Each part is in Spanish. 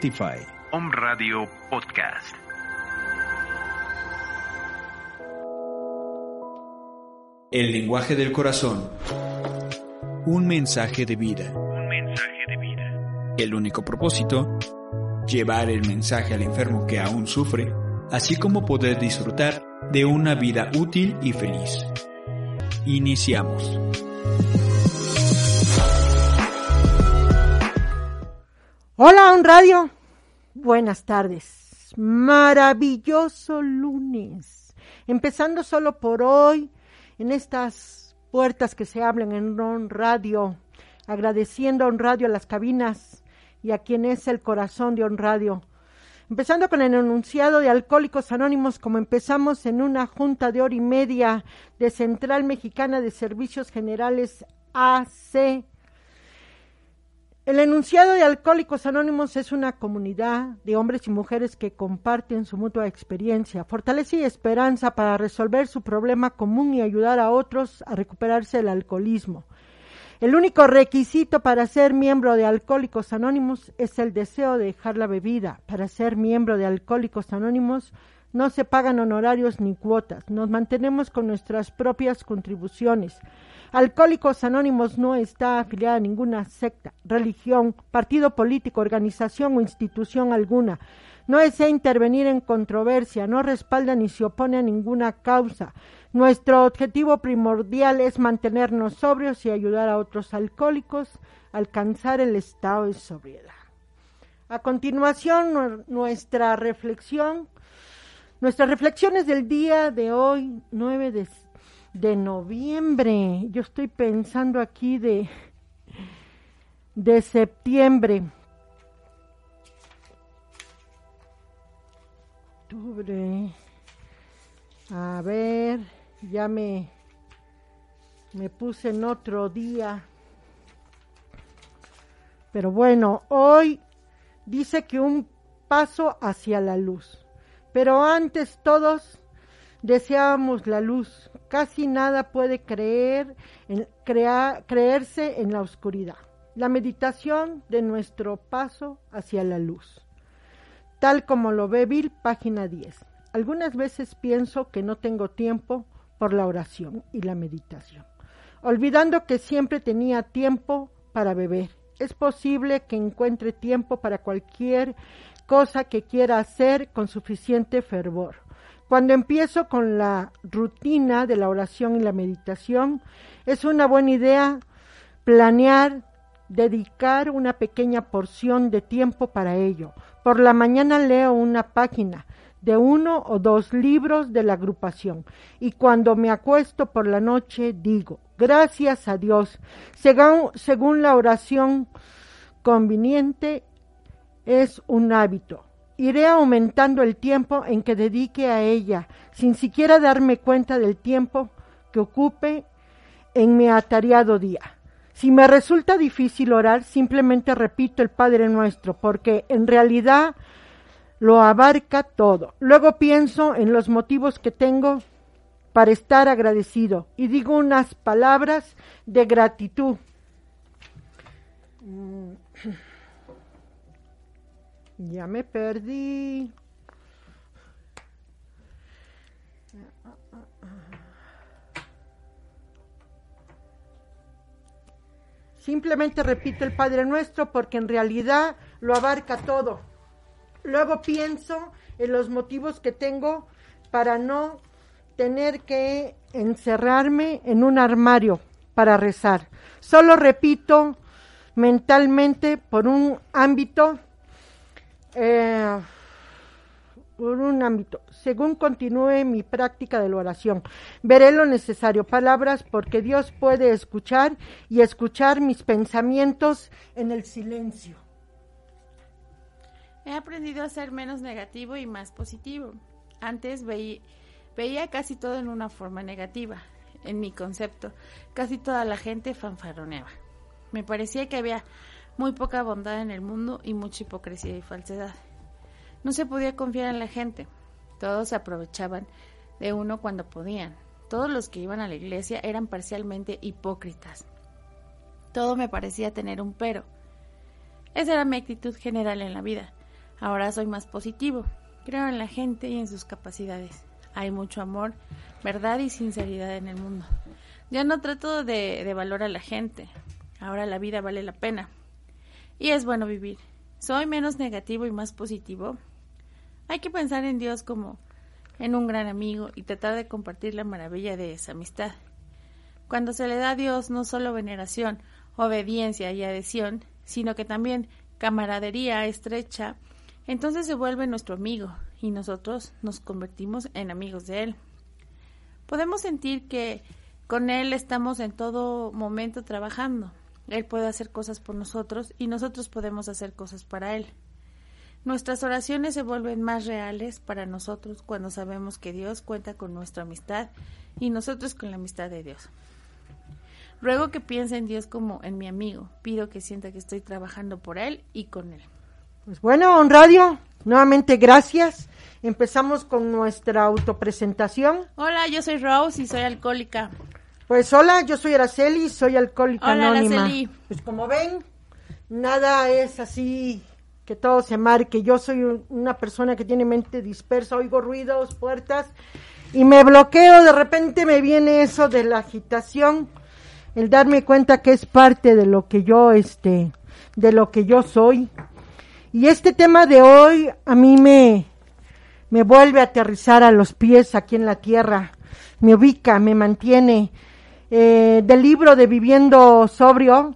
Spotify. Home Radio Podcast. El lenguaje del corazón. Un mensaje de vida. Un mensaje de vida. El único propósito, llevar el mensaje al enfermo que aún sufre, así como poder disfrutar de una vida útil y feliz. Iniciamos. Hola, un radio. Buenas tardes. Maravilloso lunes. Empezando solo por hoy, en estas puertas que se hablan en On Radio, agradeciendo a On Radio a las cabinas y a quien es el corazón de On Radio. Empezando con el enunciado de Alcohólicos Anónimos, como empezamos en una junta de hora y media de Central Mexicana de Servicios Generales AC el enunciado de Alcohólicos Anónimos es una comunidad de hombres y mujeres que comparten su mutua experiencia, fortaleza y esperanza para resolver su problema común y ayudar a otros a recuperarse del alcoholismo. El único requisito para ser miembro de Alcohólicos Anónimos es el deseo de dejar la bebida. Para ser miembro de Alcohólicos Anónimos no se pagan honorarios ni cuotas. Nos mantenemos con nuestras propias contribuciones. Alcohólicos Anónimos no está afiliada a ninguna secta, religión, partido político, organización o institución alguna. No desea intervenir en controversia, no respalda ni se opone a ninguna causa. Nuestro objetivo primordial es mantenernos sobrios y ayudar a otros alcohólicos a alcanzar el estado de sobriedad. A continuación, nuestra reflexión, nuestras reflexiones del día de hoy, 9 de de noviembre. Yo estoy pensando aquí de, de septiembre. Octubre. A ver, ya me, me puse en otro día. Pero bueno, hoy dice que un paso hacia la luz. Pero antes todos deseábamos la luz. Casi nada puede creer en, creerse en la oscuridad. La meditación de nuestro paso hacia la luz. Tal como lo ve Bill, página 10. Algunas veces pienso que no tengo tiempo por la oración y la meditación, olvidando que siempre tenía tiempo para beber. Es posible que encuentre tiempo para cualquier cosa que quiera hacer con suficiente fervor cuando empiezo con la rutina de la oración y la meditación, es una buena idea planear, dedicar una pequeña porción de tiempo para ello. Por la mañana leo una página de uno o dos libros de la agrupación y cuando me acuesto por la noche digo, gracias a Dios, según, la oración conveniente, es un hábito iré aumentando el tiempo en que dedique a ella, sin siquiera darme cuenta del tiempo que ocupe en mi atareado día. Si me resulta difícil orar, simplemente repito el Padre Nuestro, porque en realidad lo abarca todo. Luego pienso en los motivos que tengo para estar agradecido y digo unas palabras de gratitud. Ya me perdí. Simplemente repito el Padre Nuestro porque en realidad lo abarca todo. Luego pienso en los motivos que tengo para no tener que encerrarme en un armario para rezar. Solo repito mentalmente por un ámbito, eh, por un ámbito, según continúe mi práctica de la oración. Veré lo necesario, palabras, porque Dios puede escuchar y escuchar mis pensamientos en el silencio. He aprendido a ser menos negativo y más positivo. Antes veía, veía casi todo en una forma negativa. En mi concepto, casi toda la gente fanfarroneaba. Me parecía que había muy poca bondad en el mundo y mucha hipocresía y falsedad. No se podía confiar en la gente. Todos se aprovechaban de uno cuando podían. Todos los que iban a la iglesia eran parcialmente hipócritas. Todo me parecía tener un pero. Esa era mi actitud general en la vida. Ahora soy más positivo. Creo en la gente y en sus capacidades. Hay mucho amor, verdad y sinceridad en el mundo. Ya no trato de, de valor a la gente. Ahora la vida vale la pena. Y es bueno vivir. Soy menos negativo y más positivo. Hay que pensar en Dios como en un gran amigo y tratar de compartir la maravilla de esa amistad. Cuando se le da a Dios no solo veneración, obediencia y adhesión, sino que también camaradería estrecha, entonces se vuelve nuestro amigo y nosotros nos convertimos en amigos de él. Podemos sentir que con él estamos en todo momento trabajando. Él puede hacer cosas por nosotros y nosotros podemos hacer cosas para él. Nuestras oraciones se vuelven más reales para nosotros cuando sabemos que Dios cuenta con nuestra amistad y nosotros con la amistad de Dios. Ruego que piense en Dios como en mi amigo. Pido que sienta que estoy trabajando por Él y con Él. Pues bueno, on radio, nuevamente gracias. Empezamos con nuestra autopresentación. Hola, yo soy Rose y soy alcohólica. Pues hola, yo soy Araceli, soy alcohólica Hola, anónima. Araceli. Pues como ven, nada es así que todo se marque. Yo soy un- una persona que tiene mente dispersa, oigo ruidos, puertas y me bloqueo. De repente me viene eso de la agitación, el darme cuenta que es parte de lo que yo, este, de lo que yo soy. Y este tema de hoy a mí me, me vuelve a aterrizar a los pies aquí en la tierra, me ubica, me mantiene. Eh, del libro de Viviendo Sobrio,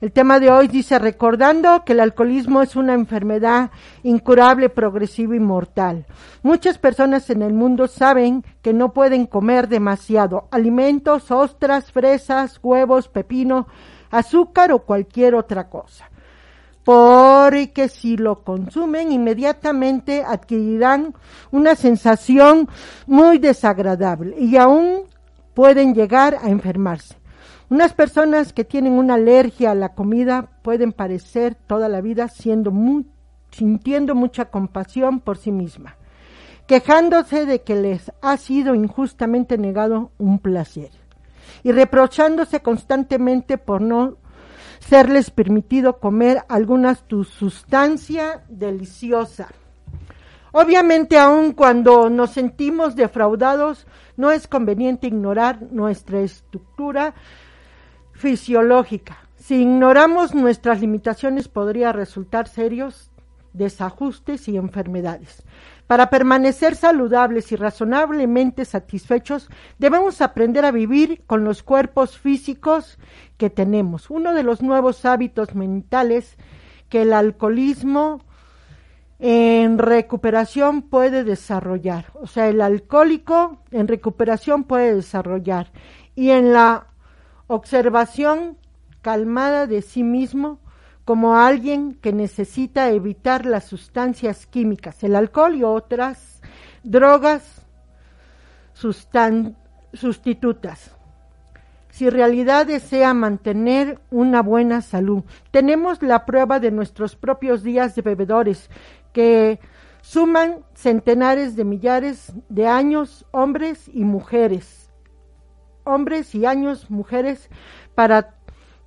el tema de hoy dice, recordando que el alcoholismo es una enfermedad incurable, progresiva y mortal. Muchas personas en el mundo saben que no pueden comer demasiado. Alimentos, ostras, fresas, huevos, pepino, azúcar o cualquier otra cosa. Porque si lo consumen inmediatamente adquirirán una sensación muy desagradable. Y aún pueden llegar a enfermarse. Unas personas que tienen una alergia a la comida pueden parecer toda la vida siendo mu- sintiendo mucha compasión por sí misma, quejándose de que les ha sido injustamente negado un placer y reprochándose constantemente por no serles permitido comer alguna sustancia deliciosa. Obviamente, aun cuando nos sentimos defraudados, no es conveniente ignorar nuestra estructura fisiológica. Si ignoramos nuestras limitaciones, podría resultar serios desajustes y enfermedades. Para permanecer saludables y razonablemente satisfechos, debemos aprender a vivir con los cuerpos físicos que tenemos. Uno de los nuevos hábitos mentales que el alcoholismo en recuperación puede desarrollar. O sea, el alcohólico en recuperación puede desarrollar. Y en la observación calmada de sí mismo como alguien que necesita evitar las sustancias químicas, el alcohol y otras drogas sustitutas. si realidad desea mantener una buena salud. Tenemos la prueba de nuestros propios días de bebedores, que suman centenares de millares de años, hombres y mujeres, hombres y años, mujeres, para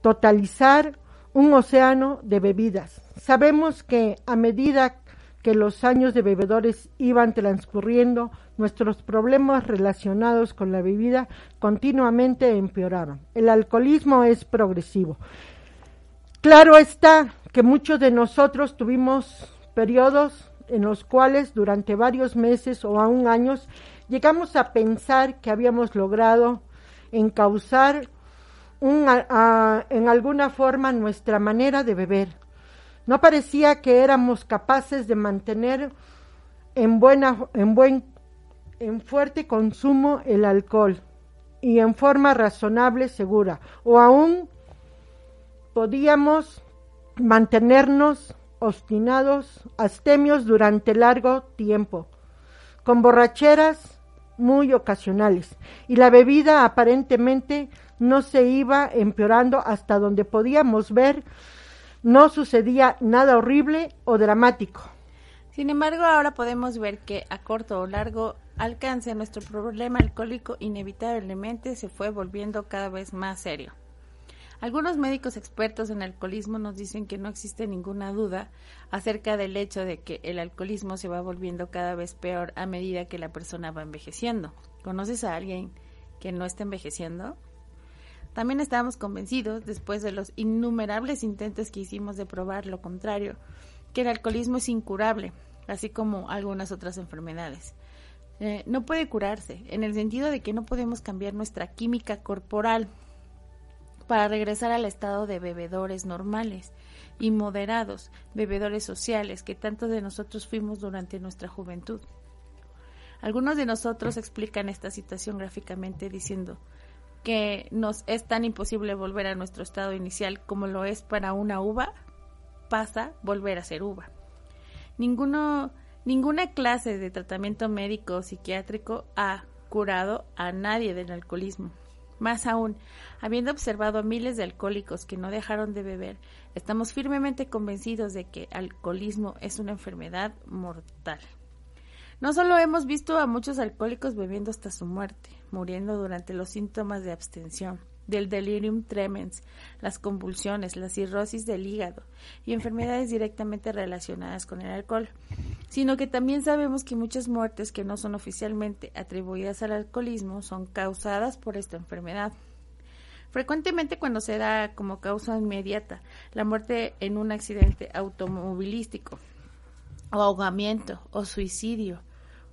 totalizar un océano de bebidas. Sabemos que a medida que los años de bebedores iban transcurriendo, nuestros problemas relacionados con la bebida continuamente empeoraban. El alcoholismo es progresivo. Claro está que muchos de nosotros tuvimos periodos en los cuales durante varios meses o aún años llegamos a pensar que habíamos logrado encauzar un, en alguna forma nuestra manera de beber, no parecía que éramos capaces de mantener en buena, en buen, en fuerte consumo el alcohol y en forma razonable, segura, o aún podíamos mantenernos obstinados, astemios durante largo tiempo, con borracheras muy ocasionales, y la bebida aparentemente no se iba empeorando hasta donde podíamos ver no sucedía nada horrible o dramático. Sin embargo, ahora podemos ver que a corto o largo alcance nuestro problema alcohólico inevitablemente se fue volviendo cada vez más serio. Algunos médicos expertos en alcoholismo nos dicen que no existe ninguna duda acerca del hecho de que el alcoholismo se va volviendo cada vez peor a medida que la persona va envejeciendo. ¿Conoces a alguien que no está envejeciendo? También estábamos convencidos, después de los innumerables intentos que hicimos de probar lo contrario, que el alcoholismo es incurable, así como algunas otras enfermedades. Eh, no puede curarse, en el sentido de que no podemos cambiar nuestra química corporal para regresar al estado de bebedores normales y moderados, bebedores sociales que tantos de nosotros fuimos durante nuestra juventud. Algunos de nosotros explican esta situación gráficamente diciendo, que nos es tan imposible volver a nuestro estado inicial como lo es para una uva, pasa volver a ser uva. Ninguno, ninguna clase de tratamiento médico o psiquiátrico ha curado a nadie del alcoholismo. Más aún, habiendo observado a miles de alcohólicos que no dejaron de beber, estamos firmemente convencidos de que el alcoholismo es una enfermedad mortal. No solo hemos visto a muchos alcohólicos bebiendo hasta su muerte, muriendo durante los síntomas de abstención, del delirium tremens, las convulsiones, la cirrosis del hígado y enfermedades directamente relacionadas con el alcohol, sino que también sabemos que muchas muertes que no son oficialmente atribuidas al alcoholismo son causadas por esta enfermedad. Frecuentemente cuando se da como causa inmediata la muerte en un accidente automovilístico, o ahogamiento, o suicidio,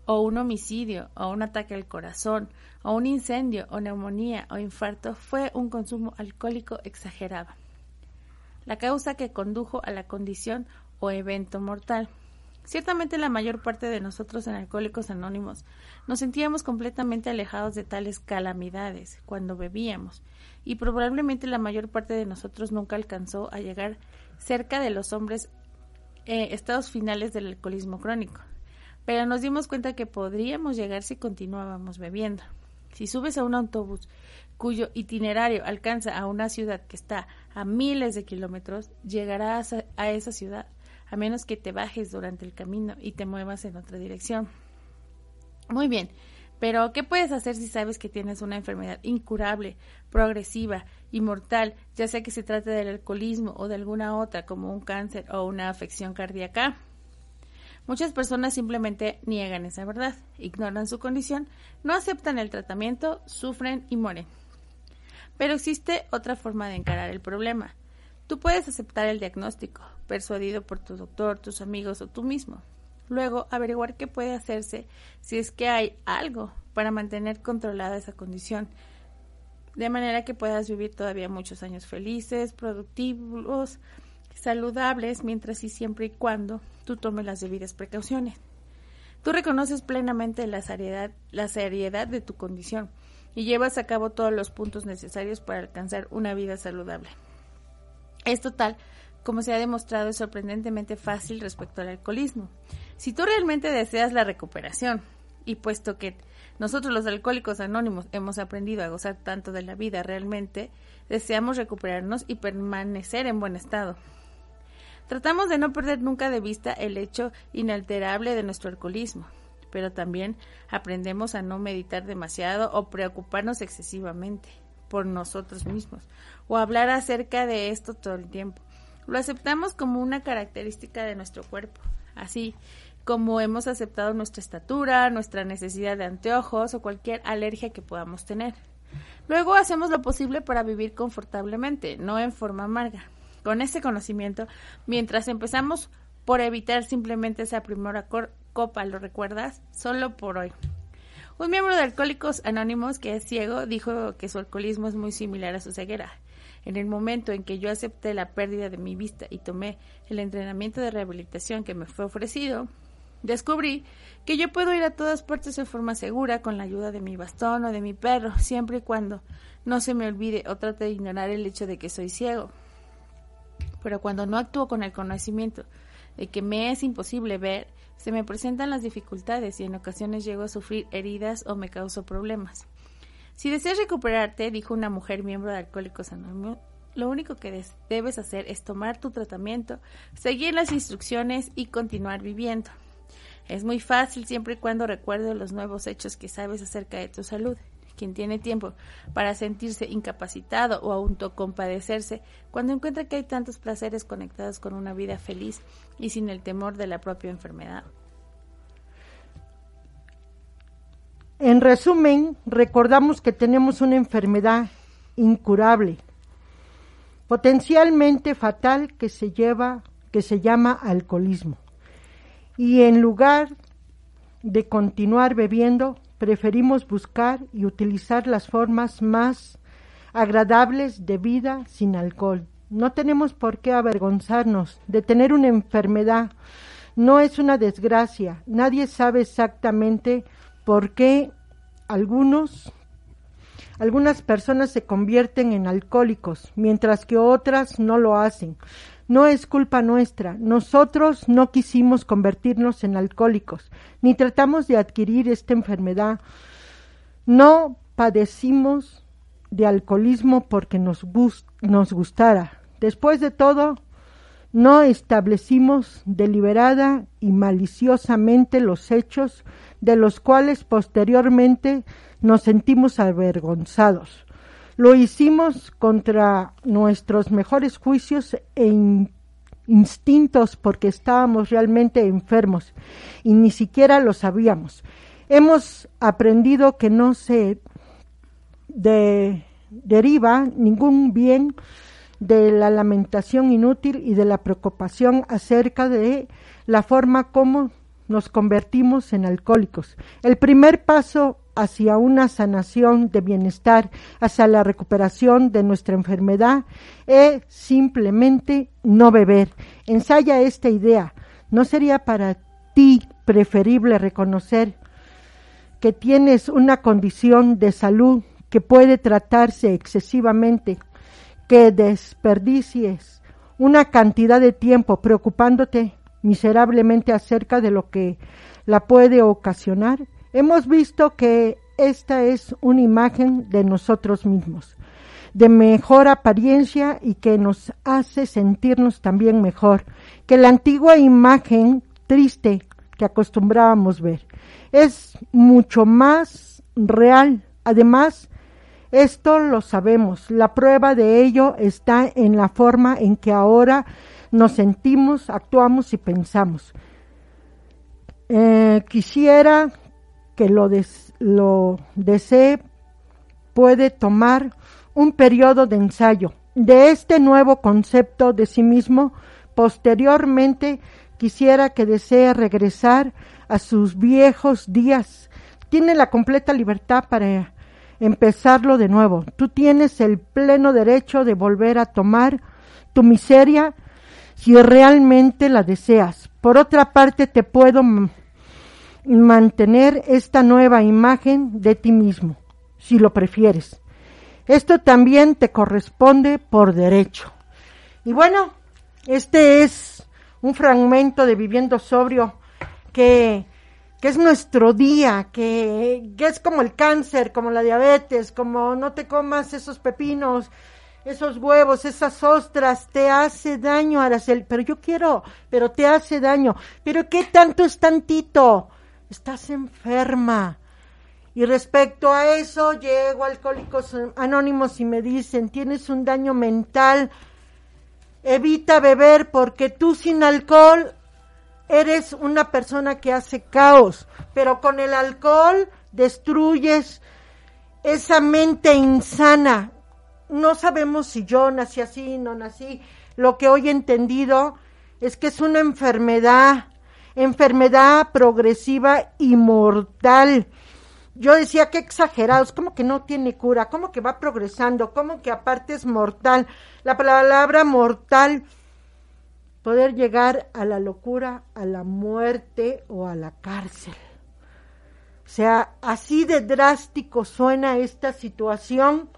o un homicidio, o un ataque al corazón, o un incendio, o neumonía, o infarto, fue un consumo alcohólico exagerado. La causa que condujo a la condición o evento mortal. Ciertamente la mayor parte de nosotros en Alcohólicos Anónimos nos sentíamos completamente alejados de tales calamidades cuando bebíamos, y probablemente la mayor parte de nosotros nunca alcanzó a llegar cerca de los hombres eh, estados finales del alcoholismo crónico. Pero nos dimos cuenta que podríamos llegar si continuábamos bebiendo. Si subes a un autobús cuyo itinerario alcanza a una ciudad que está a miles de kilómetros, llegarás a esa ciudad, a menos que te bajes durante el camino y te muevas en otra dirección. Muy bien, pero ¿qué puedes hacer si sabes que tienes una enfermedad incurable, progresiva y mortal, ya sea que se trate del alcoholismo o de alguna otra, como un cáncer o una afección cardíaca? Muchas personas simplemente niegan esa verdad, ignoran su condición, no aceptan el tratamiento, sufren y mueren. Pero existe otra forma de encarar el problema. Tú puedes aceptar el diagnóstico, persuadido por tu doctor, tus amigos o tú mismo. Luego, averiguar qué puede hacerse si es que hay algo para mantener controlada esa condición, de manera que puedas vivir todavía muchos años felices, productivos, saludables, mientras y siempre y cuando tú tomes las debidas precauciones. Tú reconoces plenamente la seriedad, la seriedad de tu condición y llevas a cabo todos los puntos necesarios para alcanzar una vida saludable. Es total, como se ha demostrado, es sorprendentemente fácil respecto al alcoholismo. Si tú realmente deseas la recuperación, y puesto que nosotros los alcohólicos anónimos hemos aprendido a gozar tanto de la vida realmente, deseamos recuperarnos y permanecer en buen estado. Tratamos de no perder nunca de vista el hecho inalterable de nuestro alcoholismo, pero también aprendemos a no meditar demasiado o preocuparnos excesivamente por nosotros mismos o hablar acerca de esto todo el tiempo. Lo aceptamos como una característica de nuestro cuerpo, así como hemos aceptado nuestra estatura, nuestra necesidad de anteojos o cualquier alergia que podamos tener. Luego hacemos lo posible para vivir confortablemente, no en forma amarga. Con ese conocimiento, mientras empezamos por evitar simplemente esa primera copa, ¿lo recuerdas? Solo por hoy. Un miembro de Alcohólicos Anónimos que es ciego dijo que su alcoholismo es muy similar a su ceguera. En el momento en que yo acepté la pérdida de mi vista y tomé el entrenamiento de rehabilitación que me fue ofrecido, descubrí que yo puedo ir a todas partes de forma segura con la ayuda de mi bastón o de mi perro, siempre y cuando no se me olvide o trate de ignorar el hecho de que soy ciego. Pero cuando no actúo con el conocimiento de que me es imposible ver, se me presentan las dificultades y en ocasiones llego a sufrir heridas o me causo problemas. Si deseas recuperarte, dijo una mujer miembro de Alcohólicos Anónimos, lo único que debes hacer es tomar tu tratamiento, seguir las instrucciones y continuar viviendo. Es muy fácil siempre y cuando recuerdes los nuevos hechos que sabes acerca de tu salud. Quien tiene tiempo para sentirse incapacitado o autocompadecerse cuando encuentra que hay tantos placeres conectados con una vida feliz y sin el temor de la propia enfermedad. En resumen, recordamos que tenemos una enfermedad incurable, potencialmente fatal que se lleva que se llama alcoholismo. Y en lugar de continuar bebiendo, preferimos buscar y utilizar las formas más agradables de vida sin alcohol. No tenemos por qué avergonzarnos de tener una enfermedad. No es una desgracia. Nadie sabe exactamente por qué algunos algunas personas se convierten en alcohólicos, mientras que otras no lo hacen. No es culpa nuestra. Nosotros no quisimos convertirnos en alcohólicos, ni tratamos de adquirir esta enfermedad. No padecimos de alcoholismo porque nos, nos gustara. Después de todo, no establecimos deliberada y maliciosamente los hechos de los cuales posteriormente nos sentimos avergonzados. Lo hicimos contra nuestros mejores juicios e instintos porque estábamos realmente enfermos y ni siquiera lo sabíamos. Hemos aprendido que no se deriva ningún bien de la lamentación inútil y de la preocupación acerca de la forma como nos convertimos en alcohólicos. El primer paso hacia una sanación de bienestar, hacia la recuperación de nuestra enfermedad, es simplemente no beber. Ensaya esta idea. ¿No sería para ti preferible reconocer que tienes una condición de salud que puede tratarse excesivamente, que desperdicies una cantidad de tiempo preocupándote miserablemente acerca de lo que la puede ocasionar? Hemos visto que esta es una imagen de nosotros mismos, de mejor apariencia y que nos hace sentirnos también mejor que la antigua imagen triste que acostumbrábamos ver. Es mucho más real. Además, esto lo sabemos. La prueba de ello está en la forma en que ahora nos sentimos, actuamos y pensamos. Eh, quisiera que lo, lo desee puede tomar un periodo de ensayo de este nuevo concepto de sí mismo. Posteriormente, quisiera que desee regresar a sus viejos días. Tiene la completa libertad para empezarlo de nuevo. Tú tienes el pleno derecho de volver a tomar tu miseria si realmente la deseas. Por otra parte, te puedo mantener esta nueva imagen de ti mismo, si lo prefieres. Esto también te corresponde por derecho. Y bueno, este es un fragmento de Viviendo Sobrio que que es nuestro día, que, que es como el cáncer, como la diabetes, como no te comas esos pepinos, esos huevos, esas ostras, te hace daño, Aracel, pero yo quiero, pero te hace daño. Pero ¿qué tanto es tantito? Estás enferma. Y respecto a eso, llego a Alcohólicos Anónimos y me dicen, tienes un daño mental, evita beber porque tú sin alcohol eres una persona que hace caos, pero con el alcohol destruyes esa mente insana. No sabemos si yo nací así, no nací. Lo que hoy he entendido es que es una enfermedad, enfermedad progresiva y mortal yo decía que exagerados, como que no tiene cura, como que va progresando, como que aparte es mortal. La palabra mortal, poder llegar a la locura, a la muerte o a la cárcel. O sea, así de drástico suena esta situación.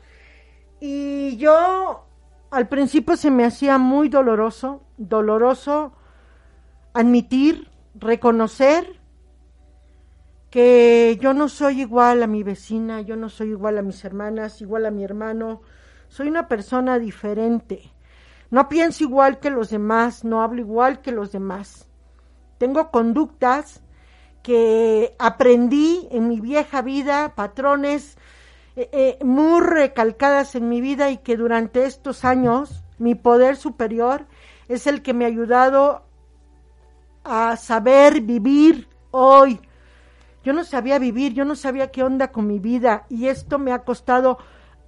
Y yo al principio se me hacía muy doloroso, doloroso admitir, reconocer que yo no soy igual a mi vecina, yo no soy igual a mis hermanas, igual a mi hermano, soy una persona diferente. No pienso igual que los demás, no hablo igual que los demás. Tengo conductas que aprendí en mi vieja vida, patrones eh, eh, muy recalcadas en mi vida y que durante estos años mi poder superior es el que me ha ayudado a saber vivir hoy, yo no sabía vivir, yo no sabía qué onda con mi vida y esto me ha costado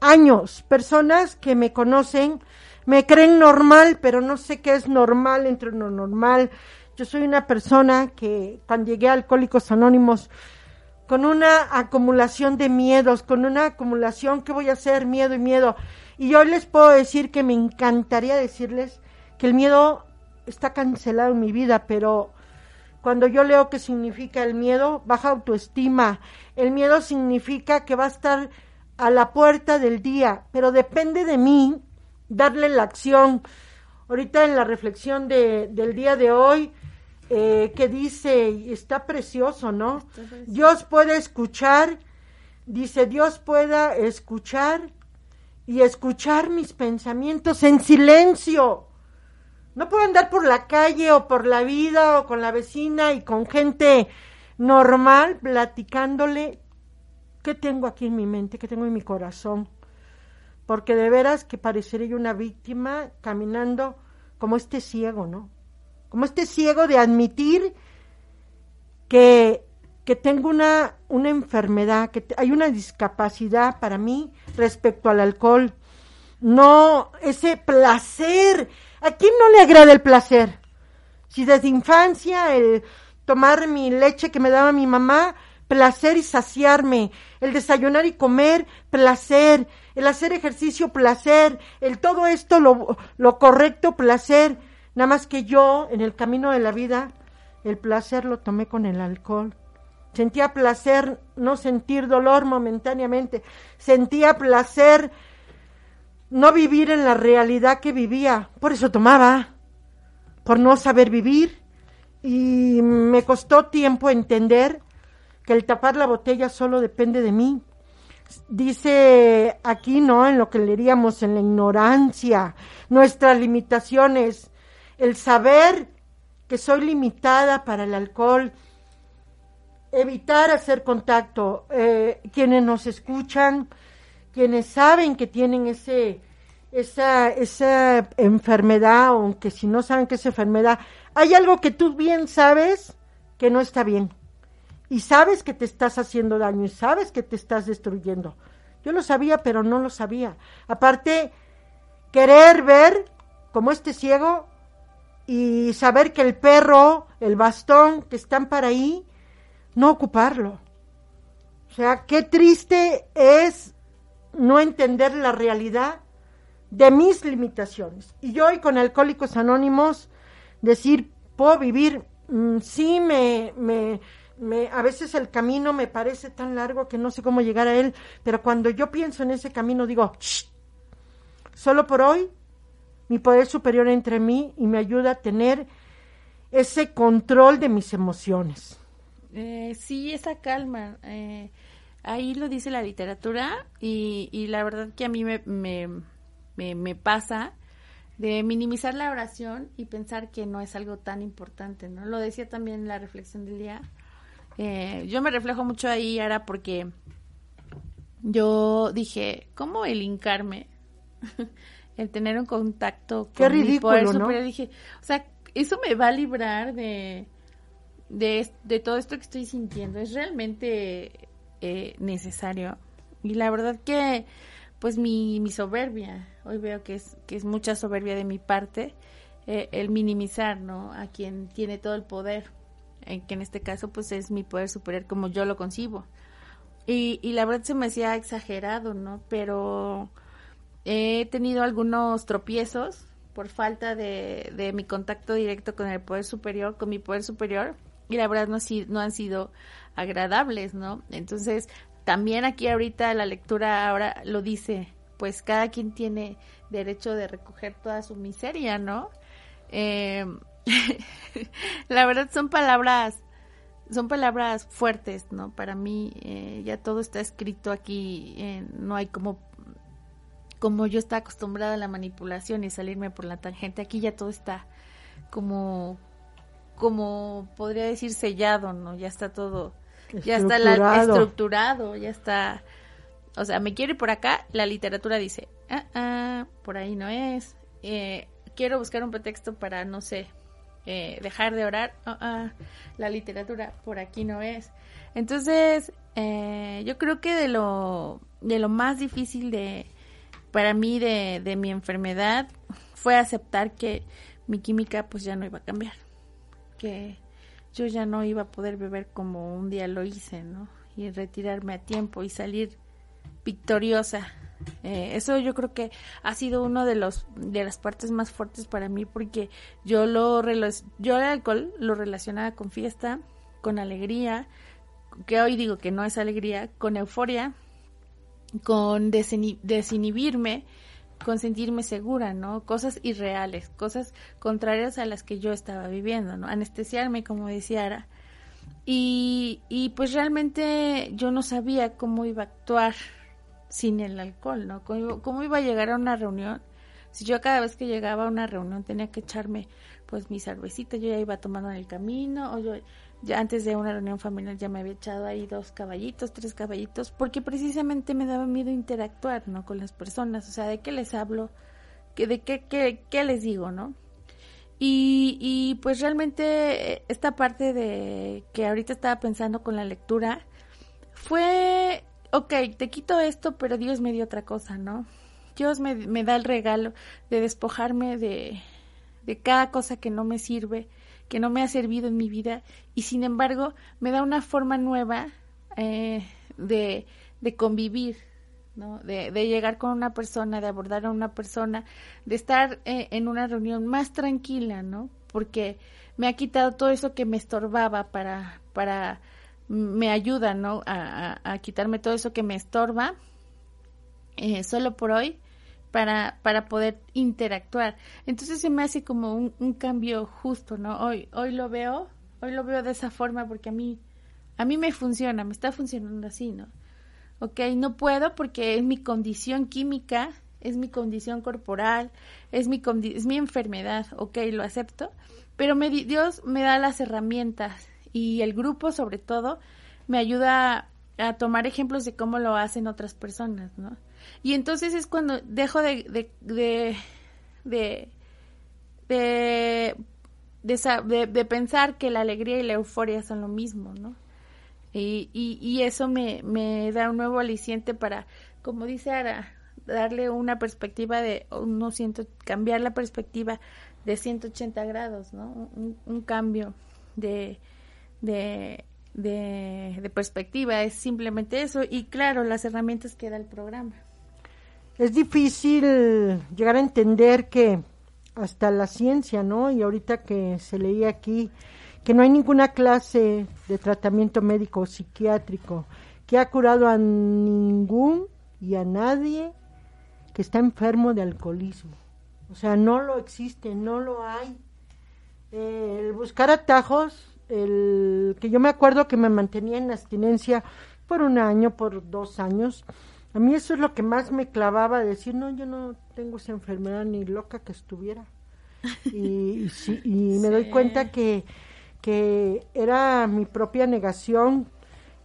años. Personas que me conocen me creen normal, pero no sé qué es normal entre lo normal. Yo soy una persona que cuando llegué a Alcohólicos Anónimos con una acumulación de miedos, con una acumulación, ¿qué voy a hacer? Miedo y miedo. Y yo les puedo decir que me encantaría decirles que el miedo está cancelado en mi vida, pero cuando yo leo qué significa el miedo, baja autoestima. El miedo significa que va a estar a la puerta del día, pero depende de mí darle la acción. Ahorita en la reflexión de, del día de hoy, eh, que dice, está precioso, ¿no? Dios puede escuchar, dice, Dios pueda escuchar y escuchar mis pensamientos en silencio. No puedo andar por la calle o por la vida o con la vecina y con gente normal platicándole qué tengo aquí en mi mente, qué tengo en mi corazón. Porque de veras que parecería yo una víctima caminando como este ciego, ¿no? Como este ciego de admitir que, que tengo una, una enfermedad, que hay una discapacidad para mí respecto al alcohol. No, ese placer ¿A quién no le agrada el placer? Si desde infancia el tomar mi leche que me daba mi mamá, placer y saciarme, el desayunar y comer, placer, el hacer ejercicio, placer, el todo esto, lo, lo correcto, placer, nada más que yo, en el camino de la vida, el placer lo tomé con el alcohol. Sentía placer no sentir dolor momentáneamente, sentía placer no vivir en la realidad que vivía. Por eso tomaba, por no saber vivir. Y me costó tiempo entender que el tapar la botella solo depende de mí. Dice aquí, ¿no? En lo que leeríamos, en la ignorancia, nuestras limitaciones, el saber que soy limitada para el alcohol, evitar hacer contacto. Eh, quienes nos escuchan, quienes saben que tienen ese, esa, esa enfermedad, aunque si no saben que es enfermedad, hay algo que tú bien sabes que no está bien. Y sabes que te estás haciendo daño y sabes que te estás destruyendo. Yo lo sabía, pero no lo sabía. Aparte, querer ver como este ciego y saber que el perro, el bastón que están para ahí, no ocuparlo. O sea, qué triste es no entender la realidad de mis limitaciones. Y yo hoy con Alcohólicos Anónimos decir, puedo vivir, mm, sí me, me, me, a veces el camino me parece tan largo que no sé cómo llegar a él, pero cuando yo pienso en ese camino digo, solo por hoy mi poder superior entre mí y me ayuda a tener ese control de mis emociones. Eh, sí, esa calma. Eh, ahí lo dice la literatura y, y la verdad que a mí me, me, me, me pasa de minimizar la oración y pensar que no es algo tan importante, ¿no? Lo decía también en la reflexión del día. Eh, yo me reflejo mucho ahí ahora porque yo dije, ¿cómo el hincarme? el tener un contacto Qué con mi ridículo, poder ¿no? superior. Dije, o sea, eso me va a librar de, de, de todo esto que estoy sintiendo. Es realmente eh, necesario. Y la verdad que, pues mi, mi soberbia, hoy veo que es, que es mucha soberbia de mi parte, eh, el minimizar, ¿no? A quien tiene todo el poder, eh, que en este caso, pues es mi poder superior como yo lo concibo. Y, y la verdad se me hacía exagerado, ¿no? Pero he tenido algunos tropiezos por falta de, de mi contacto directo con el poder superior, con mi poder superior, y la verdad no, no han sido agradables, ¿no? Entonces, también aquí ahorita la lectura ahora lo dice, pues cada quien tiene derecho de recoger toda su miseria, ¿no? Eh, la verdad son palabras son palabras fuertes, ¿no? Para mí eh, ya todo está escrito aquí, eh, no hay como como yo está acostumbrada a la manipulación y salirme por la tangente, aquí ya todo está como como podría decir sellado, ¿no? Ya está todo ya está la, Estructurado. ya está o sea, me quiere por acá, la literatura dice, ah, ah, por ahí no es. Eh, quiero buscar un pretexto para, no sé, eh, dejar de orar, ah, ah, la literatura por aquí no es. Entonces, eh, yo creo que de lo, de lo más difícil de, para mí de, de mi enfermedad fue aceptar que mi química pues ya no iba a cambiar, que yo ya no iba a poder beber como un día lo hice, ¿no? Y retirarme a tiempo y salir victoriosa. Eh, eso yo creo que ha sido uno de los de las partes más fuertes para mí porque yo lo yo el alcohol lo relacionaba con fiesta, con alegría, que hoy digo que no es alegría, con euforia, con desinhibirme, con sentirme segura, ¿no? Cosas irreales, cosas contrarias a las que yo estaba viviendo, ¿no? Anestesiarme, como decía Ara. Y, y pues realmente yo no sabía cómo iba a actuar sin el alcohol, ¿no? Cómo, iba- cómo iba a llegar a una reunión. Si yo cada vez que llegaba a una reunión tenía que echarme pues mi cervecita, yo ya iba tomando en el camino, o yo ya antes de una reunión familiar ya me había echado ahí dos caballitos, tres caballitos, porque precisamente me daba miedo interactuar, ¿no? Con las personas, o sea, de qué les hablo, que de qué, qué, qué les digo, ¿no? Y, y pues realmente eh, esta parte de que ahorita estaba pensando con la lectura fue, ok, te quito esto, pero Dios me dio otra cosa, ¿no? Dios me, me da el regalo de despojarme de, de cada cosa que no me sirve, que no me ha servido en mi vida, y sin embargo me da una forma nueva eh, de, de convivir, ¿no? De, de llegar con una persona, de abordar a una persona, de estar eh, en una reunión más tranquila, ¿no? Porque me ha quitado todo eso que me estorbaba para, para, me ayuda, ¿no? A, a, quitarme todo eso que me estorba, eh, solo por hoy, para, para poder interactuar. Entonces se me hace como un, un cambio justo, ¿no? Hoy, hoy lo veo, hoy lo veo de esa forma porque a mí, a mí me funciona, me está funcionando así, ¿no? Ok, no puedo porque es mi condición química, es mi condición corporal, es mi, condi es mi enfermedad, ok, lo acepto, pero me, di- Dios me da las herramientas y el grupo sobre todo me ayuda a tomar ejemplos de cómo lo hacen otras personas, ¿no? Y entonces es cuando dejo de, de, de, de, de, de sa- de- de pensar que la alegría y la euforia son lo mismo, ¿no? Y, y, y eso me, me da un nuevo aliciente para, como dice Ara, darle una perspectiva de, no siento, cambiar la perspectiva de 180 grados, ¿no? Un, un cambio de, de, de, de perspectiva, es simplemente eso. Y claro, las herramientas que da el programa. Es difícil llegar a entender que hasta la ciencia, ¿no? Y ahorita que se leía aquí que no hay ninguna clase de tratamiento médico psiquiátrico que ha curado a ningún y a nadie que está enfermo de alcoholismo. O sea, no lo existe, no lo hay. Eh, el buscar atajos el que yo me acuerdo que me mantenía en abstinencia por un año, por dos años. A mí eso es lo que más me clavaba, decir, no, yo no tengo esa enfermedad ni loca que estuviera. Y, y, me doy cuenta que, que era mi propia negación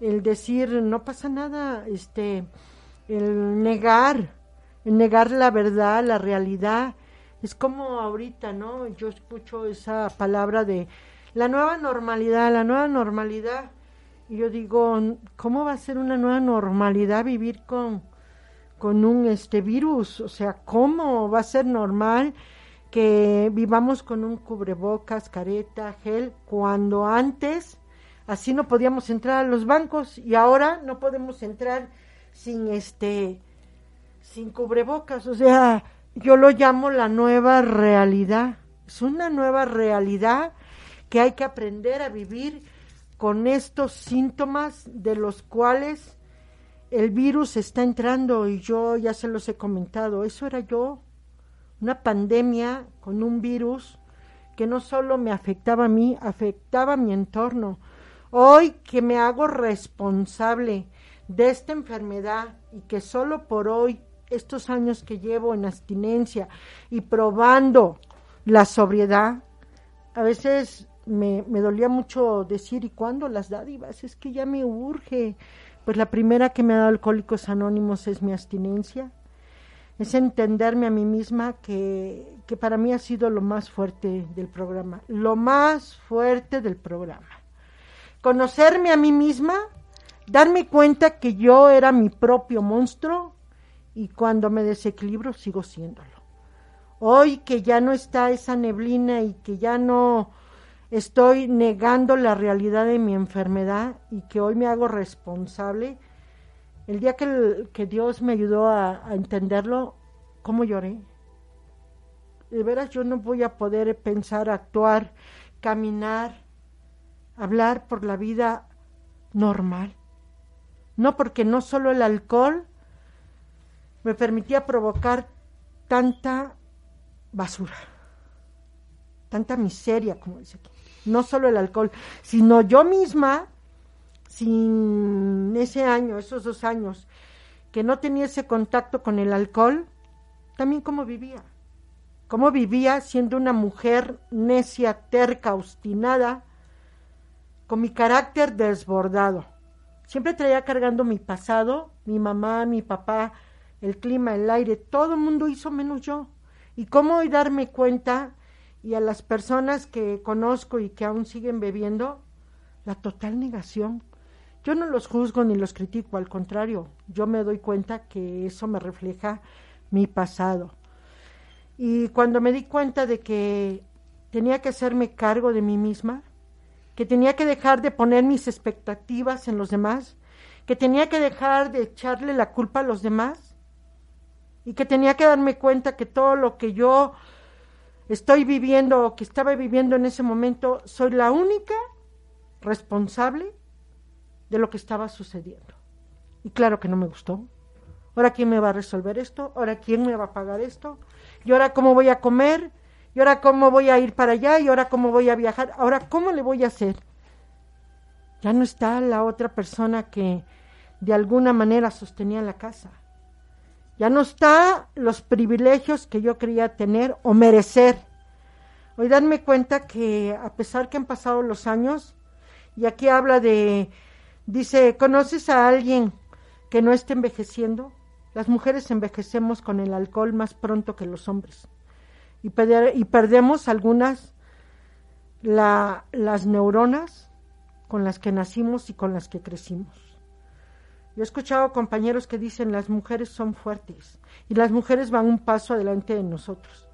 el decir, no pasa nada, este, el negar, el negar la verdad, la realidad. Es como ahorita, ¿no? Yo escucho esa palabra de la nueva normalidad, la nueva normalidad. Yo digo, ¿cómo va a ser una nueva normalidad vivir con, con un este virus? O sea, ¿cómo va a ser normal que vivamos con un cubrebocas, careta, gel, cuando antes así no podíamos entrar a los bancos y ahora no podemos entrar sin este sin cubrebocas, o sea, yo lo llamo la nueva realidad. Es una nueva realidad que hay que aprender a vivir con estos síntomas de los cuales el virus está entrando y yo ya se los he comentado, eso era yo, una pandemia con un virus que no solo me afectaba a mí, afectaba a mi entorno. Hoy que me hago responsable de esta enfermedad y que solo por hoy, estos años que llevo en abstinencia y probando la sobriedad, a veces me, dolía mucho decir, ¿y cuándo las dádivas? Es que ya me urge. Pues la primera que me ha dado Alcohólicos Anónimos es mi abstinencia. Es entenderme a mí misma que, que para mí ha sido lo más fuerte del programa. Lo más fuerte del programa. Conocerme a mí misma, darme cuenta que yo era mi propio monstruo y cuando me desequilibro sigo siéndolo. Hoy que ya no está esa neblina y que ya no estoy negando la realidad de mi enfermedad y que hoy me hago responsable. El día que, que Dios me ayudó a, a, entenderlo, ¿cómo lloré? De veras yo no voy a poder pensar, actuar, caminar, hablar por la vida normal. No porque no solo el alcohol me permitía provocar tanta basura, tanta miseria, como dice aquí no solo el alcohol, sino yo misma, sin ese año, esos dos años, que no tenía ese contacto con el alcohol, también cómo vivía. Cómo vivía siendo una mujer necia, terca, obstinada, con mi carácter desbordado. Siempre traía cargando mi pasado, mi mamá, mi papá, el clima, el aire, todo el mundo hizo menos yo. Y cómo hoy darme cuenta y a las personas que conozco y que aún siguen bebiendo, la total negación. Yo no los juzgo ni los critico, al contrario, yo me doy cuenta que eso me refleja mi pasado. Y cuando me di cuenta de que tenía que hacerme cargo de mí misma, que tenía que dejar de poner mis expectativas en los demás, que tenía que dejar de echarle la culpa a los demás y que tenía que darme cuenta que todo lo que yo estoy viviendo o que estaba viviendo en ese momento, soy la única responsable de lo que estaba sucediendo. Y claro que no me gustó. Ahora quién me va a resolver esto, ahora quién me va a pagar esto, y ahora cómo voy a comer, y ahora cómo voy a ir para allá, y ahora cómo voy a viajar, ahora cómo le voy a hacer. Ya no está la otra persona que de alguna manera sostenía la casa. Ya no está los privilegios que yo quería tener o merecer. Hoy danme cuenta que a pesar que han pasado los años, y aquí habla de, dice, ¿conoces a alguien que no esté envejeciendo? Las mujeres envejecemos con el alcohol más pronto que los hombres. Y, y perdemos algunas, la, las neuronas con las que nacimos y con las que crecimos. Yo he escuchado compañeros que dicen las mujeres son fuertes y las mujeres van un paso adelante de nosotros.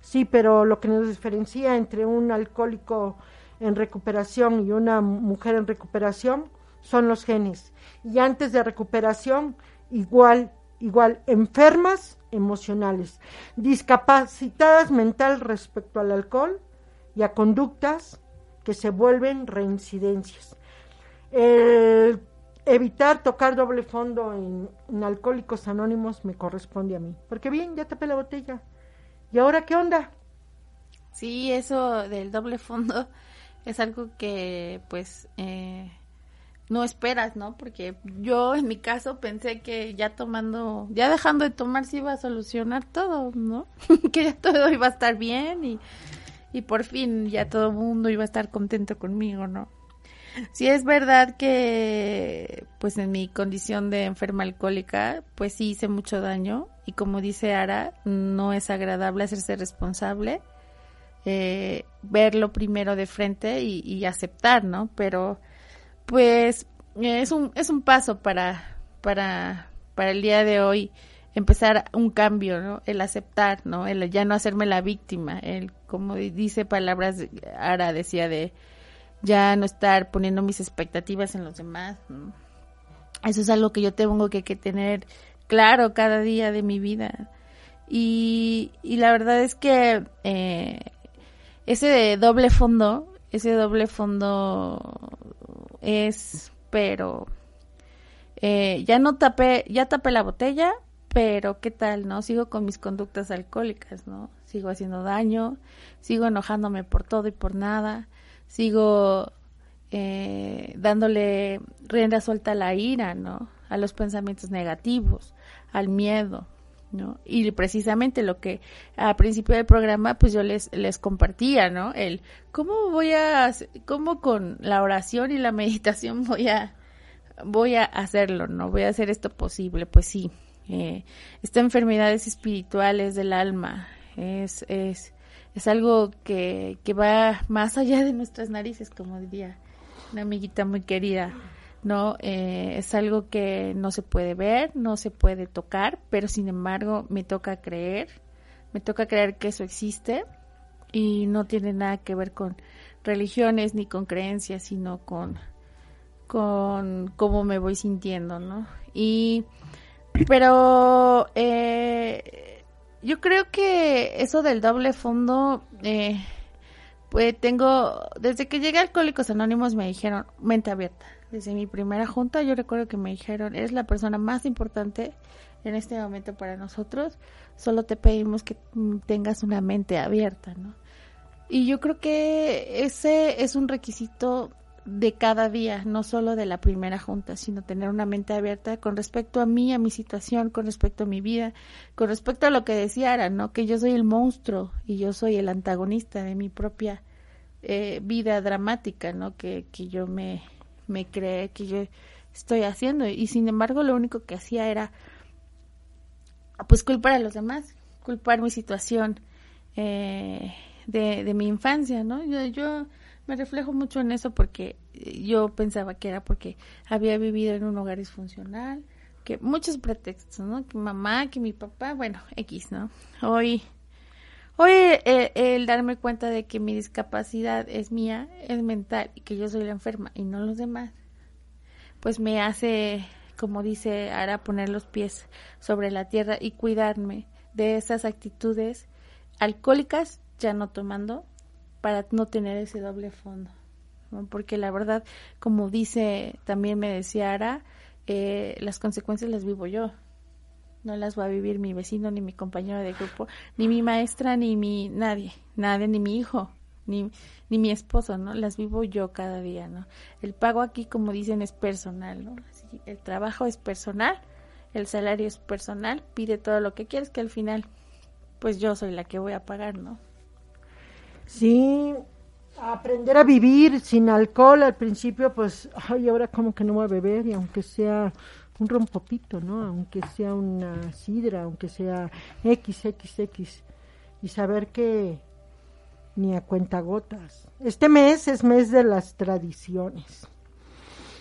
Sí, pero lo que nos diferencia entre un alcohólico en recuperación y una mujer en recuperación son los genes. Y antes de recuperación, igual, igual, enfermas emocionales, discapacitadas mental respecto al alcohol y a conductas que se vuelven reincidencias. El evitar tocar doble fondo en, Alcohólicos Anónimos me corresponde a mí. Porque bien, ya tapé la botella. ¿Y ahora qué onda? Sí, eso del doble fondo es algo que pues eh, no esperas, ¿no? Porque yo en mi caso pensé que ya tomando, ya dejando de tomar se iba a solucionar todo, ¿no? que ya todo iba a estar bien y, y por fin ya todo el mundo iba a estar contento conmigo, ¿no? Sí es verdad que pues en mi condición de enferma alcohólica pues sí hice mucho daño y como dice Ara no es agradable hacerse responsable eh, verlo primero de frente y, y aceptar, ¿no? Pero pues es un, es un paso para, para, para el día de hoy empezar un cambio, ¿no? El aceptar, ¿no? El ya no hacerme la víctima, el, como dice palabras, Ara decía de ya no estar poniendo mis expectativas en los demás, Eso es algo que yo tengo que, que tener claro cada día de mi vida. Y, y la verdad es que eh, ese doble fondo, ese doble fondo es, pero eh, ya no tapé, ya tapé la botella, pero qué tal, ¿no? Sigo con mis conductas alcohólicas, ¿no? Sigo haciendo daño, sigo enojándome por todo y por nada, sigo eh, dándole rienda suelta a la ira, ¿no? A los pensamientos negativos, al miedo, ¿no? Y precisamente lo que a principio del programa pues yo les, les compartía, ¿no? El cómo voy a, cómo con la oración y la meditación voy a, voy a hacerlo, ¿no? Voy a hacer esto posible, pues sí. Eh, esta enfermedad es espiritual, del alma, es, es, es algo que, que va más allá de nuestras narices, como diría una amiguita muy querida. ¿no? Eh, es algo que no se puede ver, no se puede tocar, pero sin embargo me toca creer, me toca creer que eso existe y no tiene nada que ver con religiones ni con creencias, sino con, con cómo me voy sintiendo, ¿no? Y, pero eh, yo creo que eso del doble fondo, eh, pues tengo, desde que llegué a Alcohólicos Anónimos me dijeron mente abierta desde mi primera junta yo recuerdo que me dijeron, eres la persona más importante en este momento para nosotros, solo te pedimos que tengas una mente abierta, ¿no? Y yo creo que ese es un requisito de cada día, no solo de la primera junta, sino tener una mente abierta con respecto a mí, a mi situación, con respecto a mi vida, con respecto a lo que decía Ara, ¿no? Que yo soy el monstruo y yo soy el antagonista de mi propia eh, vida dramática, ¿no? Que, que yo me, me cree que yo estoy haciendo y sin embargo lo único que hacía era pues culpar a los demás, culpar mi situación eh, de, de, mi infancia, ¿no? Yo, yo me reflejo mucho en eso porque yo pensaba que era porque había vivido en un hogar disfuncional, que muchos pretextos, ¿no? Que mamá, que mi papá, bueno, X, ¿no? Hoy, hoy eh, el darme cuenta de que mi discapacidad es mía, es mental y que yo soy la enferma y no los demás, pues me hace, como dice Ara, poner los pies sobre la tierra y cuidarme de esas actitudes alcohólicas, ya no tomando, para no tener ese doble fondo. Porque la verdad, como dice, también me decía Ara, eh, las consecuencias las vivo yo. No las va a vivir mi vecino, ni mi compañero de grupo, ni mi maestra, ni mi nadie, nadie, ni mi hijo ni, ni mi esposo, ¿no? Las vivo yo cada día, ¿no? El pago aquí, como dicen, es personal, ¿no? Así, el trabajo es personal, el salario es personal, pide todo lo que quieres, que al final, pues yo soy la que voy a pagar, ¿no? Sí, aprender a vivir sin alcohol al principio, pues, ay, ahora como que no voy a beber, y aunque sea un rompopito, ¿no? Aunque sea una sidra, aunque sea XXX, y saber que ni a cuentagotas. Este mes es mes de las tradiciones.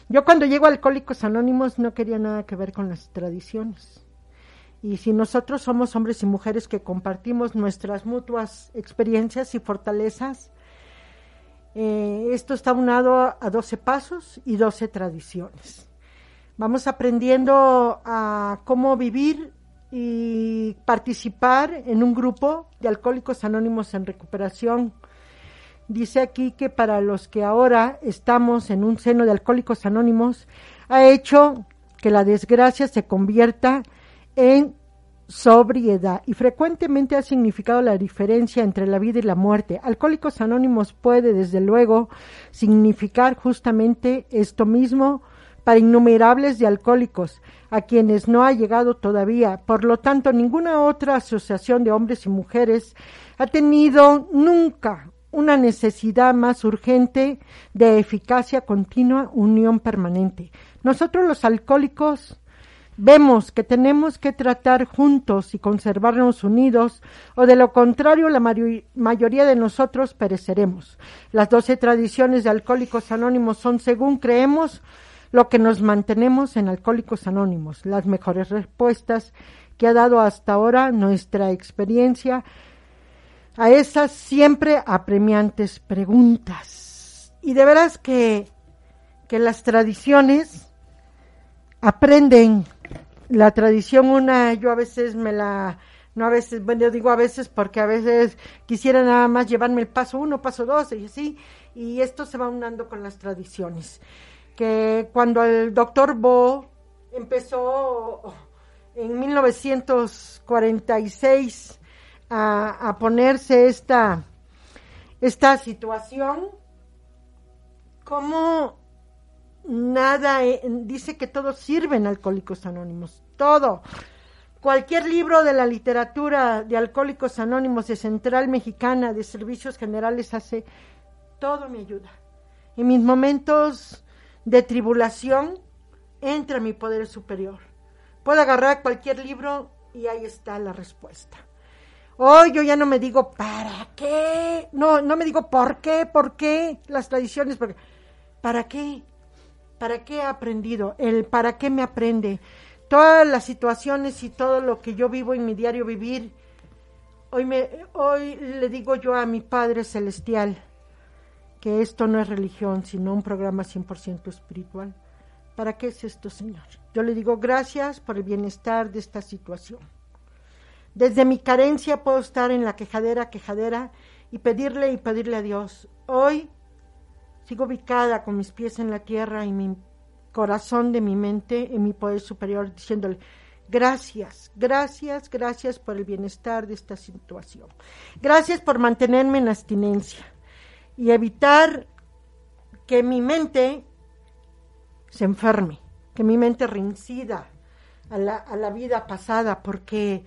Yo cuando llego a Alcohólicos Anónimos no quería nada que ver con las tradiciones. Y si nosotros somos hombres y mujeres que compartimos nuestras mutuas experiencias y fortalezas, eh, esto está unado a 12 pasos y 12 tradiciones. Vamos aprendiendo a cómo vivir y participar en un grupo de alcohólicos anónimos en recuperación. Dice aquí que para los que ahora estamos en un seno de alcohólicos anónimos, ha hecho que la desgracia se convierta en sobriedad y frecuentemente ha significado la diferencia entre la vida y la muerte. Alcohólicos Anónimos puede, desde luego, significar justamente esto mismo para innumerables de alcohólicos, a quienes no ha llegado todavía. Por lo tanto, ninguna otra asociación de hombres y mujeres ha tenido nunca una necesidad más urgente de eficacia continua, unión permanente. Nosotros los alcohólicos vemos que tenemos que tratar juntos y conservarnos unidos, o de lo contrario la mayoría de nosotros pereceremos. Las doce tradiciones de Alcohólicos Anónimos son, según creemos, lo que nos mantenemos en Alcohólicos Anónimos, las mejores respuestas que ha dado hasta ahora nuestra experiencia a esas siempre apremiantes preguntas. Y de veras que, que las tradiciones aprenden la tradición una yo a veces me la no a veces bueno digo a veces porque a veces quisiera nada más llevarme el paso uno paso dos y así y esto se va unando con las tradiciones. Que cuando el doctor Bo empezó en 1946 a, a ponerse esta esta situación como nada, eh, dice que todos sirven Alcohólicos Anónimos, todo. Cualquier libro de la literatura de Alcohólicos Anónimos de Central Mexicana de Servicios Generales hace todo me ayuda. En mis momentos de tribulación entra mi poder superior. Puedo agarrar cualquier libro y ahí está la respuesta. Hoy yo ya no me digo para qué, no, no me digo por qué, por qué las tradiciones, porque, ¿para qué? ¿Para qué he aprendido? El para qué me aprende. Todas las situaciones y todo lo que yo vivo en mi diario vivir. Hoy, me, hoy le digo yo a mi Padre Celestial que esto no es religión, sino un programa 100% espiritual. ¿Para qué es esto, Señor? Yo le digo gracias por el bienestar de esta situación. Desde mi carencia puedo estar en la quejadera, quejadera y pedirle y pedirle a Dios. Hoy Sigo ubicada con mis pies en la tierra y mi corazón de mi mente en mi poder superior, diciéndole, gracias, gracias, gracias por el bienestar de esta situación. Gracias por mantenerme en abstinencia y evitar que mi mente se enferme, que mi mente reincida a la, a la vida pasada, porque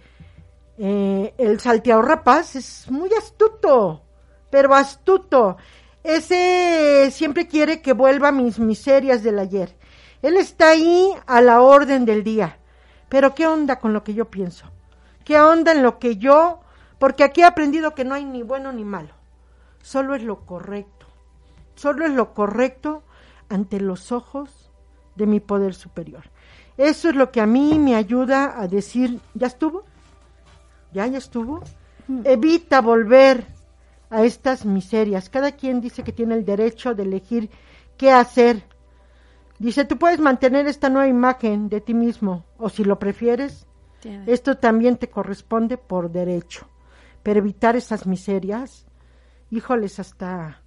eh, el salteado rapaz es muy astuto, pero astuto. Ese siempre quiere que vuelva mis miserias del ayer. Él está ahí a la orden del día. Pero ¿qué onda con lo que yo pienso? ¿Qué onda en lo que yo... Porque aquí he aprendido que no hay ni bueno ni malo. Solo es lo correcto. Solo es lo correcto ante los ojos de mi poder superior. Eso es lo que a mí me ayuda a decir, ¿ya estuvo? ¿Ya, ya estuvo? Mm. Evita volver a estas miserias. Cada quien dice que tiene el derecho de elegir qué hacer. Dice, tú puedes mantener esta nueva imagen de ti mismo, o si lo prefieres, esto también te corresponde por derecho. Pero evitar esas miserias, híjoles, hasta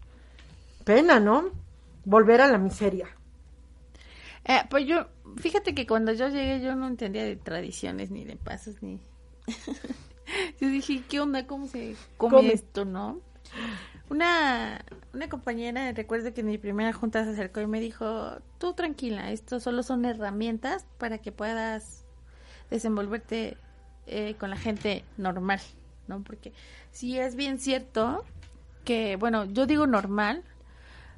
pena, ¿no? Volver a la miseria. Eh, pues yo, fíjate que cuando yo llegué yo no entendía de tradiciones ni de pasos ni... yo dije, ¿qué onda? ¿Cómo se come esto, no? Una, una compañera, recuerdo que en mi primera junta se acercó y me dijo, tú tranquila, esto solo son herramientas para que puedas desenvolverte eh, con la gente normal, ¿no? Porque si es bien cierto que, bueno, yo digo normal,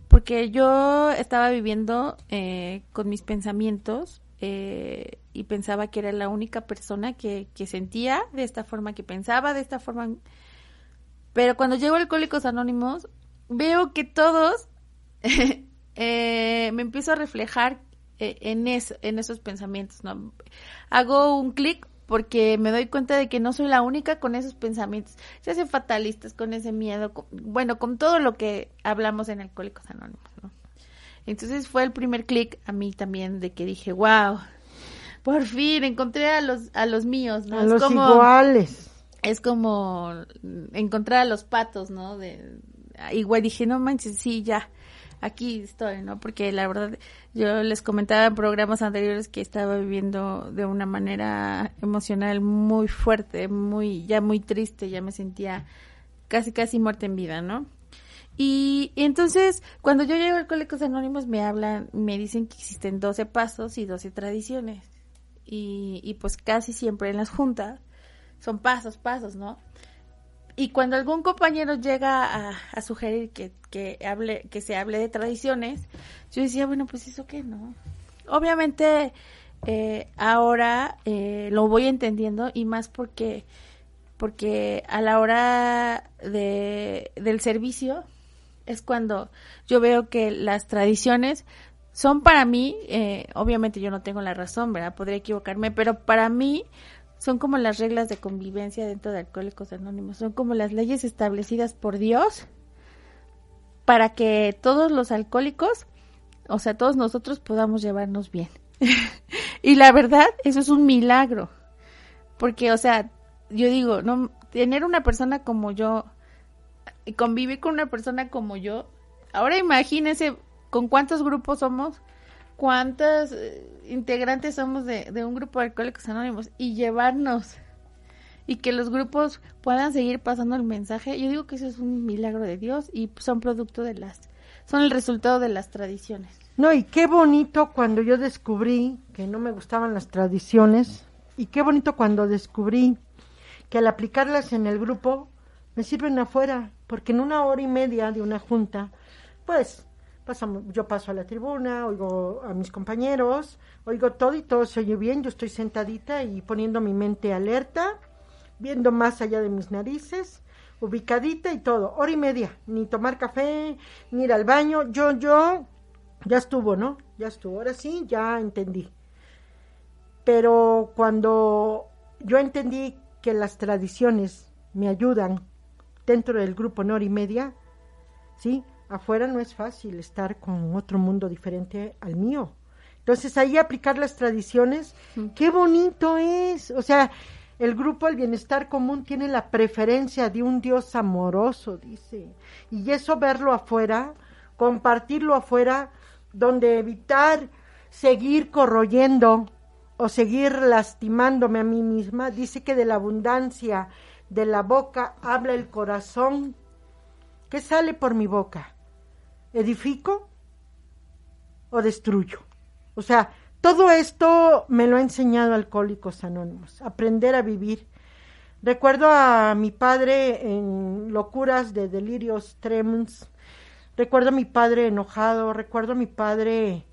porque yo estaba viviendo eh, con mis pensamientos eh, y pensaba que era la única persona que, que sentía de esta forma, que pensaba de esta forma pero cuando llego a Alcohólicos Anónimos, veo que todos eh, me empiezo a reflejar eh, en, eso, en esos pensamientos. ¿no? Hago un clic porque me doy cuenta de que no soy la única con esos pensamientos. Se hacen fatalistas con ese miedo, bueno, con todo lo que hablamos en Alcohólicos Anónimos. ¿no? Entonces fue el primer clic a mí también de que dije, wow, por fin encontré a los, a los míos. ¿no? A los iguales es como encontrar a los patos, ¿no? De, igual dije, no manches, sí, ya, aquí estoy, ¿no? Porque la verdad, yo les comentaba en programas anteriores que estaba viviendo de una manera emocional muy fuerte, muy, ya muy triste, ya me sentía casi, casi muerta en vida, ¿no? Y, entonces, cuando yo llego a Alcohólicos Anónimos, me hablan, me dicen que existen 12 pasos y 12 tradiciones. Y, y pues casi siempre en las juntas son pasos, pasos, ¿no? Y cuando algún compañero llega a, sugerir que, que, hable, que se hable de tradiciones, yo decía, bueno, pues eso qué, ¿no? Obviamente eh, ahora eh, lo voy entendiendo y más porque, porque a la hora de, del servicio es cuando yo veo que las tradiciones son para mí, eh, obviamente yo no tengo la razón, ¿verdad? Podría equivocarme, pero para mí son como las reglas de convivencia dentro de Alcohólicos Anónimos, son como las leyes establecidas por Dios para que todos los alcohólicos, o sea, todos nosotros podamos llevarnos bien. y la verdad, eso es un milagro. Porque, o sea, yo digo, no tener una persona como yo convivir con una persona como yo. Ahora imagínense con cuántos grupos somos, cuántas eh, integrantes somos de, un grupo de alcohólicos anónimos y llevarnos y que los grupos puedan seguir pasando el mensaje. Yo digo que eso es un milagro de Dios y son producto de las, son el resultado de las tradiciones. No, y qué bonito cuando yo descubrí que no me gustaban las tradiciones y qué bonito cuando descubrí que al aplicarlas en el grupo me sirven afuera, porque en una hora y media de una junta, pues yo paso a la tribuna, oigo a mis compañeros, oigo todo y todo se oye bien, yo estoy sentadita y poniendo mi mente alerta, viendo más allá de mis narices, ubicadita y todo, hora y media, ni tomar café, ni ir al baño, yo, yo, ya estuvo, ¿no? Ya estuvo, ahora sí, ya entendí. Pero cuando yo entendí que las tradiciones me ayudan dentro del grupo en hora y media, ¿sí? Afuera no es fácil estar con otro mundo diferente al mío. Entonces ahí aplicar las tradiciones, qué bonito es. O sea, el grupo El Bienestar Común tiene la preferencia de un Dios amoroso, dice. Y eso verlo afuera, compartirlo afuera, donde evitar seguir corroyendo o seguir lastimándome a mí misma, dice que de la abundancia de la boca habla el corazón. ¿Qué sale por mi boca? Edifico o destruyo. O sea, todo esto me lo ha enseñado Alcohólicos Anónimos, aprender a vivir. Recuerdo a mi padre en locuras de delirios tremens, recuerdo a mi padre enojado, recuerdo a mi padre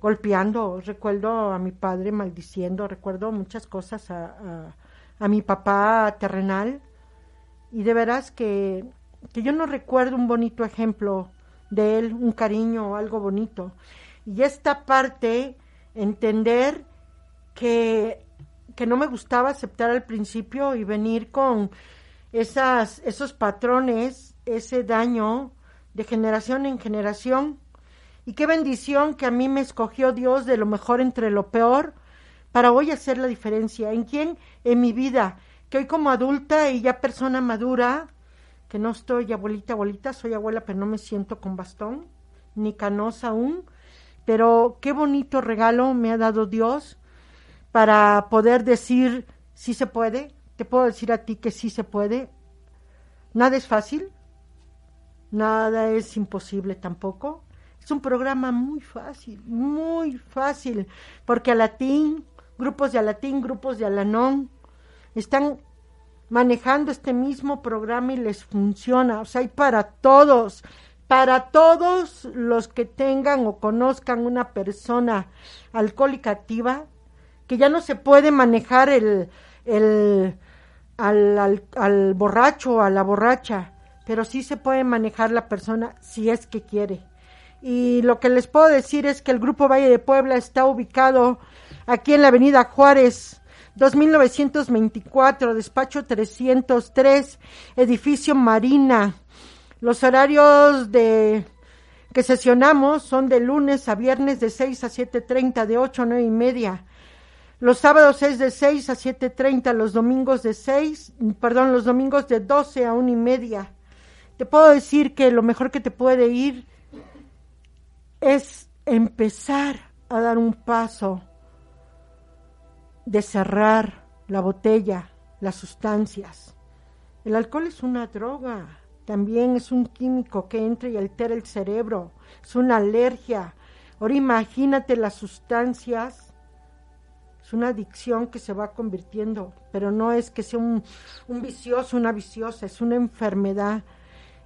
golpeando, recuerdo a mi padre maldiciendo, recuerdo muchas cosas a, a, mi papá terrenal. Y de veras que, que yo no recuerdo un bonito ejemplo de él, un cariño o algo bonito. Y esta parte, entender que, que no me gustaba aceptar al principio y venir con esas, esos patrones, ese daño de generación en generación. Y qué bendición que a mí me escogió Dios de lo mejor entre lo peor para hoy hacer la diferencia. ¿En quién? En mi vida. Que hoy como adulta y ya persona madura, que no estoy abuelita, abuelita, soy abuela, pero no me siento con bastón, ni canosa aún, pero qué bonito regalo me ha dado Dios para poder decir sí se puede, te puedo decir a ti que sí se puede, nada es fácil, nada es imposible tampoco, es un programa muy fácil, muy fácil, porque a latín, grupos de latín, grupos de alanón, están manejando este mismo programa y les funciona. O sea, hay para todos, para todos los que tengan o conozcan una persona alcohólica activa, que ya no se puede manejar el, el al, al, al borracho o a la borracha, pero sí se puede manejar la persona si es que quiere. Y lo que les puedo decir es que el Grupo Valle de Puebla está ubicado aquí en la Avenida Juárez, 2924, despacho 303, edificio Marina. Los horarios de que sesionamos son de lunes a viernes de 6 a 7.30, de 8 a 9 y media. Los sábados es de 6 a 7.30, los domingos de 6, perdón, los domingos de 12 a 1 y media. Te puedo decir que lo mejor que te puede ir es empezar a dar un paso de cerrar la botella, las sustancias. El alcohol es una droga, también es un químico que entra y altera el cerebro, es una alergia. Ahora imagínate las sustancias, es una adicción que se va convirtiendo, pero no es que sea un, vicioso, una viciosa, es una enfermedad.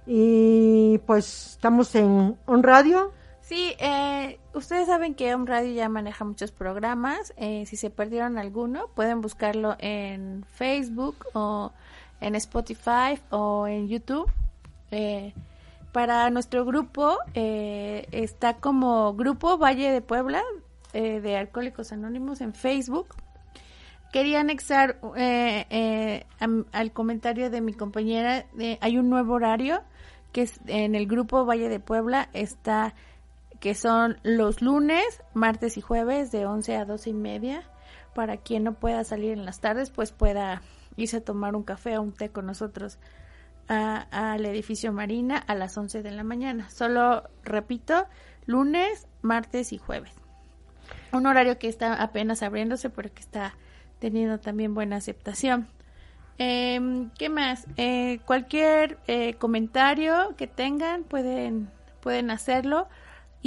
Y pues estamos en On Radio. Sí, eh, ustedes saben que On Radio ya maneja muchos programas. Eh, si se perdieron alguno, pueden buscarlo en Facebook o en Spotify o en YouTube. Eh, para nuestro grupo eh, está como Grupo Valle de Puebla eh, de Alcohólicos Anónimos en Facebook. Quería anexar al comentario de mi compañera, hay un nuevo horario que es en el Grupo Valle de Puebla está que son los lunes, martes y jueves de 11 a 12 y media. Para quien no pueda salir en las tardes, pues pueda irse a tomar un café o un té con nosotros al edificio Marina a las 11 de la mañana. Solo, repito, lunes, martes y jueves. Un horario que está apenas abriéndose porque está teniendo también buena aceptación. Eh, ¿Qué más? Eh, cualquier eh, comentario que tengan pueden, pueden hacerlo.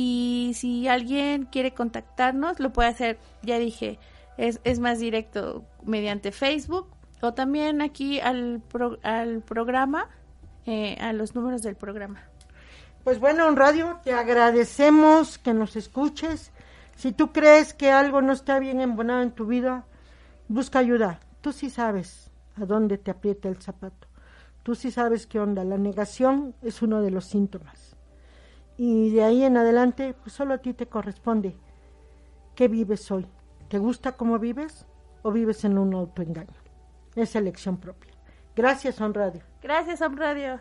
Y si alguien quiere contactarnos, lo puede hacer, ya dije, es, es más directo mediante Facebook o también aquí al, al programa, eh, a los números del programa. Pues bueno, en radio te agradecemos que nos escuches. Si tú crees que algo no está bien embonado en tu vida, busca ayuda. Tú sí sabes a dónde te aprieta el zapato. Tú sí sabes qué onda. La negación es uno de los síntomas. Y de ahí en adelante, pues solo a ti te corresponde. ¿Qué vives hoy? ¿Te gusta cómo vives o vives en un autoengaño? es elección propia. Gracias, On Radio. Gracias, On Radio.